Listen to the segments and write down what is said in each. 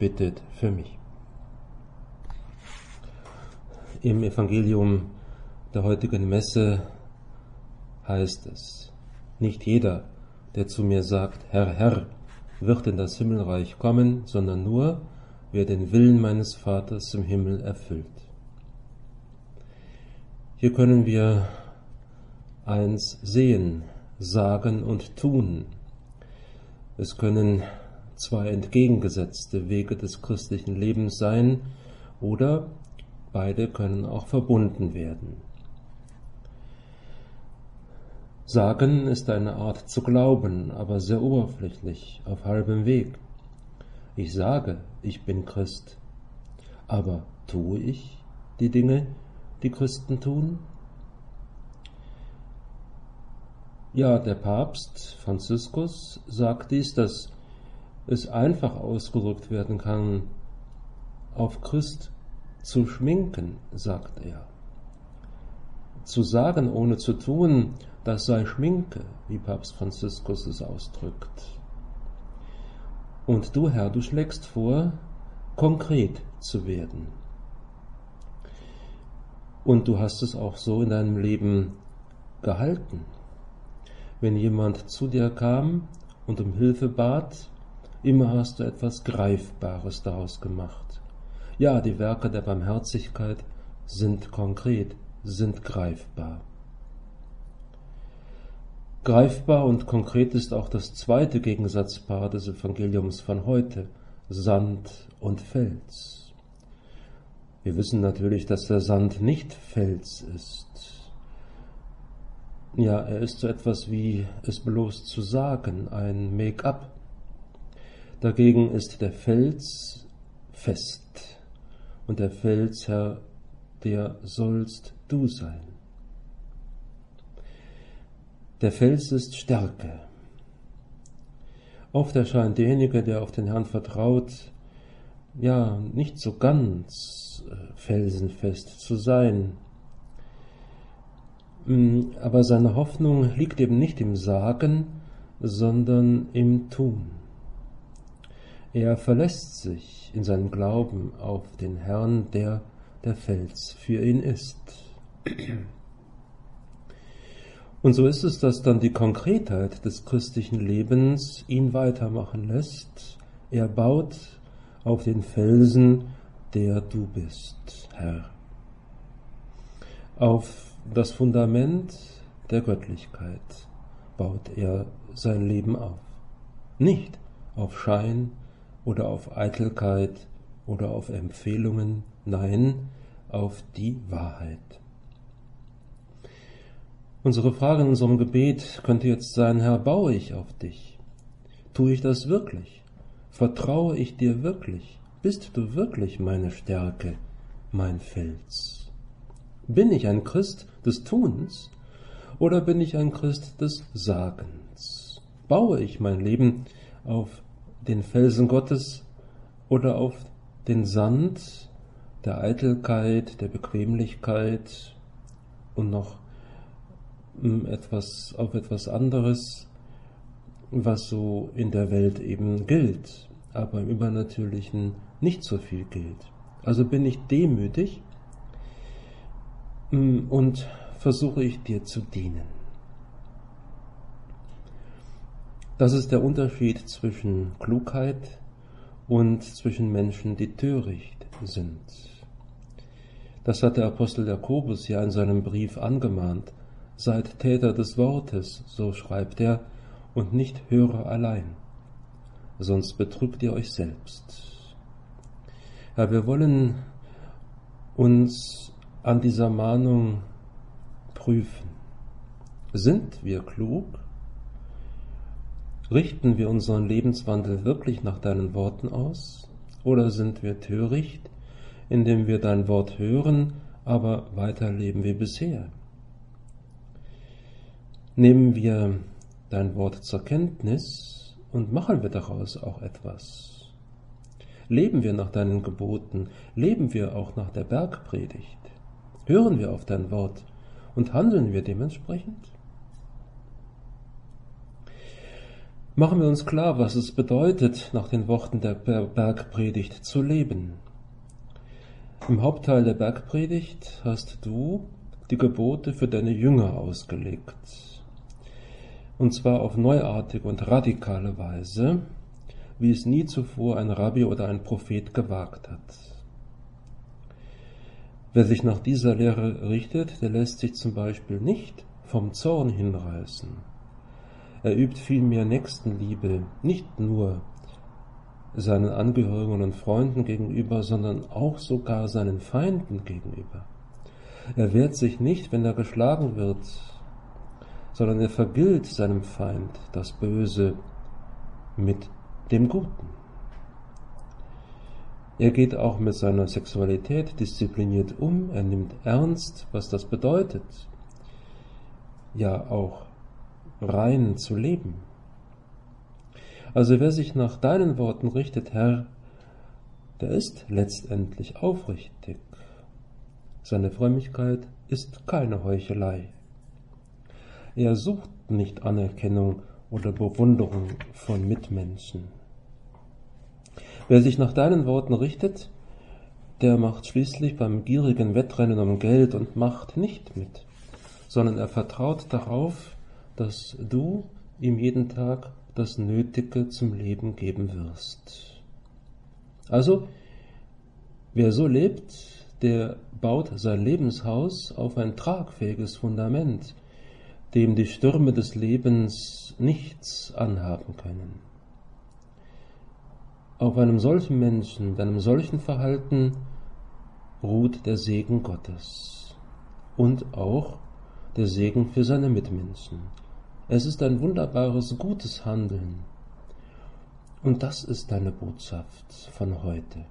bittet für mich. Im Evangelium der heutigen Messe heißt es, nicht jeder, der zu mir sagt, Herr, Herr, wird in das Himmelreich kommen, sondern nur, wer den Willen meines Vaters im Himmel erfüllt. Hier können wir eins sehen, sagen und tun. Es können zwei entgegengesetzte Wege des christlichen Lebens sein oder beide können auch verbunden werden. Sagen ist eine Art zu glauben, aber sehr oberflächlich, auf halbem Weg. Ich sage, ich bin Christ, aber tue ich die Dinge, die Christen tun? Ja, der Papst Franziskus sagt dies, dass es einfach ausgedrückt werden kann, auf Christ zu schminken, sagt er. Zu sagen, ohne zu tun, das sei Schminke, wie Papst Franziskus es ausdrückt. Und du, Herr, du schlägst vor, konkret zu werden. Und du hast es auch so in deinem Leben gehalten. Wenn jemand zu dir kam und um Hilfe bat, immer hast du etwas Greifbares daraus gemacht. Ja, die Werke der Barmherzigkeit sind konkret, sind greifbar. Greifbar und konkret ist auch das zweite Gegensatzpaar des Evangeliums von heute, Sand und Fels. Wir wissen natürlich, dass der Sand nicht Fels ist. Ja, er ist so etwas wie es bloß zu sagen, ein Make-up. Dagegen ist der Fels fest und der Felsherr, der sollst du sein. Der Fels ist Stärke. Oft erscheint derjenige, der auf den Herrn vertraut, ja, nicht so ganz äh, felsenfest zu sein. Mm, aber seine Hoffnung liegt eben nicht im Sagen, sondern im Tun. Er verlässt sich in seinem Glauben auf den Herrn, der der Fels für ihn ist. Und so ist es, dass dann die Konkretheit des christlichen Lebens ihn weitermachen lässt. Er baut auf den Felsen, der du bist, Herr. Auf das Fundament der Göttlichkeit baut er sein Leben auf. Nicht auf Schein oder auf Eitelkeit oder auf Empfehlungen, nein, auf die Wahrheit. Unsere Frage in unserem Gebet könnte jetzt sein, Herr, baue ich auf dich? Tue ich das wirklich? Vertraue ich dir wirklich? Bist du wirklich meine Stärke, mein Fels? Bin ich ein Christ des Tuns oder bin ich ein Christ des Sagens? Baue ich mein Leben auf den Felsen Gottes oder auf den Sand der Eitelkeit, der Bequemlichkeit und noch etwas, auf etwas anderes, was so in der Welt eben gilt, aber im Übernatürlichen nicht so viel gilt. Also bin ich demütig mm, und versuche ich dir zu dienen. Das ist der Unterschied zwischen Klugheit und zwischen Menschen, die töricht sind. Das hat der Apostel Jakobus ja in seinem Brief angemahnt. Seid Täter des Wortes, so schreibt er, und nicht Hörer allein, sonst betrügt ihr euch selbst. Ja, wir wollen uns an dieser Mahnung prüfen. Sind wir klug? Richten wir unseren Lebenswandel wirklich nach deinen Worten aus? Oder sind wir töricht, indem wir dein Wort hören, aber weiterleben wie bisher? Nehmen wir dein Wort zur Kenntnis und machen wir daraus auch etwas. Leben wir nach deinen Geboten, leben wir auch nach der Bergpredigt, hören wir auf dein Wort und handeln wir dementsprechend? Machen wir uns klar, was es bedeutet, nach den Worten der Bergpredigt zu leben. Im Hauptteil der Bergpredigt hast du die Gebote für deine Jünger ausgelegt. Und zwar auf neuartige und radikale Weise, wie es nie zuvor ein Rabbi oder ein Prophet gewagt hat. Wer sich nach dieser Lehre richtet, der lässt sich zum Beispiel nicht vom Zorn hinreißen er übt vielmehr Nächstenliebe, nicht nur seinen Angehörigen und Freunden gegenüber, sondern auch sogar seinen Feinden gegenüber. Er wehrt sich nicht, wenn er geschlagen wird, sondern er vergilt seinem Feind das Böse mit dem Guten. Er geht auch mit seiner Sexualität diszipliniert um, er nimmt ernst, was das bedeutet. Ja, auch rein zu leben. Also wer sich nach deinen Worten richtet, Herr, der ist letztendlich aufrichtig. Seine Frömmigkeit ist keine Heuchelei. Er sucht nicht Anerkennung oder Bewunderung von Mitmenschen. Wer sich nach deinen Worten richtet, der macht schließlich beim gierigen Wettrennen um Geld und Macht nicht mit, sondern er vertraut darauf, dass du ihm jeden Tag das Nötige zum Leben geben wirst. Also, wer so lebt, der baut sein Lebenshaus auf ein tragfähiges Fundament, dem die Stürme des Lebens nichts anhaben können. Auf einem solchen Menschen, mit einem solchen Verhalten ruht der Segen Gottes und auch der Segen für seine Mitmenschen. Es ist ein wunderbares, gutes Handeln. Und das ist deine Botschaft von heute.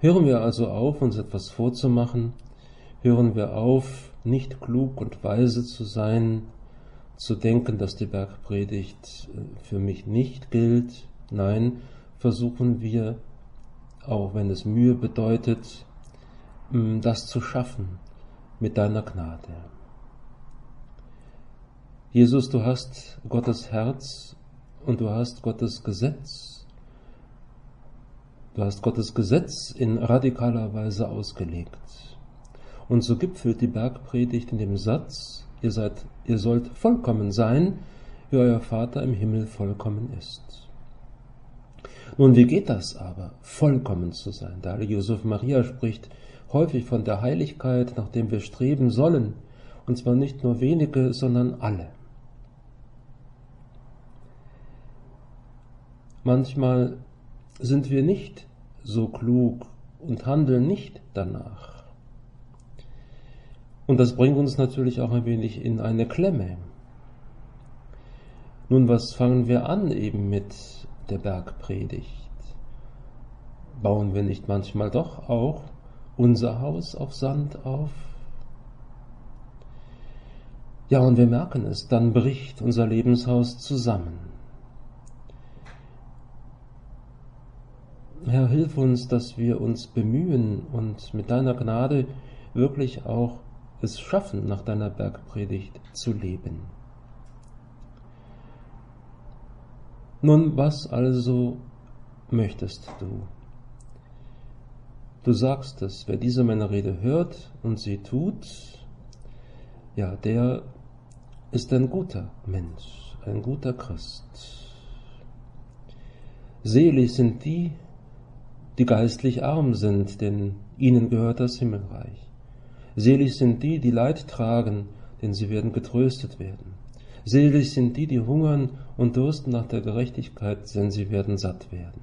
Hören wir also auf, uns etwas vorzumachen, hören wir auf, nicht klug und weise zu sein, zu denken, dass die Bergpredigt äh, für mich nicht gilt. Nein, versuchen wir, auch wenn es Mühe bedeutet, das zu schaffen mit deiner Gnade. Jesus, du hast Gottes Herz und du hast Gottes Gesetz. Du hast Gottes Gesetz in radikaler Weise ausgelegt. Und so gipfelt die Bergpredigt in dem Satz, ihr seid, ihr sollt vollkommen sein, wie euer Vater im Himmel vollkommen ist. Nun, wie geht das aber, vollkommen zu sein? Da Josef Maria spricht häufig von der Heiligkeit, nach dem wir streben sollen, und zwar nicht nur wenige, sondern alle. Manchmal sind wir nicht so klug und handeln nicht danach. Und das bringt uns natürlich auch ein wenig in eine Klemme. Nun, was fangen wir an eben mit der Bergpredigt? Bauen wir nicht manchmal doch auch unser Haus auf Sand auf? Ja, und wir merken es, dann bricht unser Lebenshaus zusammen. Herr, hilf uns, dass wir uns bemühen und mit deiner Gnade wirklich auch es schaffen, nach deiner Bergpredigt zu leben. Nun, was also möchtest du? Du sagst es, wer diese meine Rede hört und sie tut, ja, der ist ein guter Mensch, ein guter Christ. Selig sind die, die geistlich arm sind, denn ihnen gehört das Himmelreich. Selig sind die, die Leid tragen, denn sie werden getröstet werden. Selig sind die, die hungern und dursten nach der Gerechtigkeit, denn sie werden satt werden.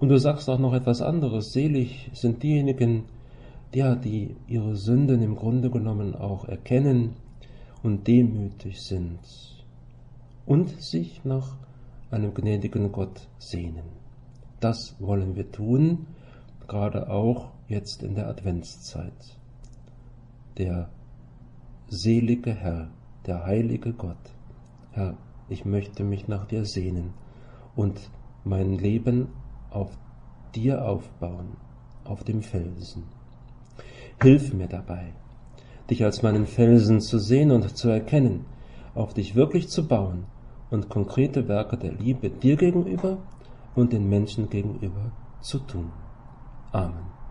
Und du sagst auch noch etwas anderes. Selig sind diejenigen, ja, die ihre Sünden im Grunde genommen auch erkennen und demütig sind und sich nach einem gnädigen Gott sehnen. Das wollen wir tun, gerade auch jetzt in der Adventszeit. Der selige Herr, der heilige Gott, Herr, ich möchte mich nach dir sehnen und mein Leben auf dir aufbauen, auf dem Felsen. Hilf mir dabei, dich als meinen Felsen zu sehen und zu erkennen, auf dich wirklich zu bauen und konkrete Werke der Liebe dir gegenüber und den Menschen gegenüber zu tun. Amen.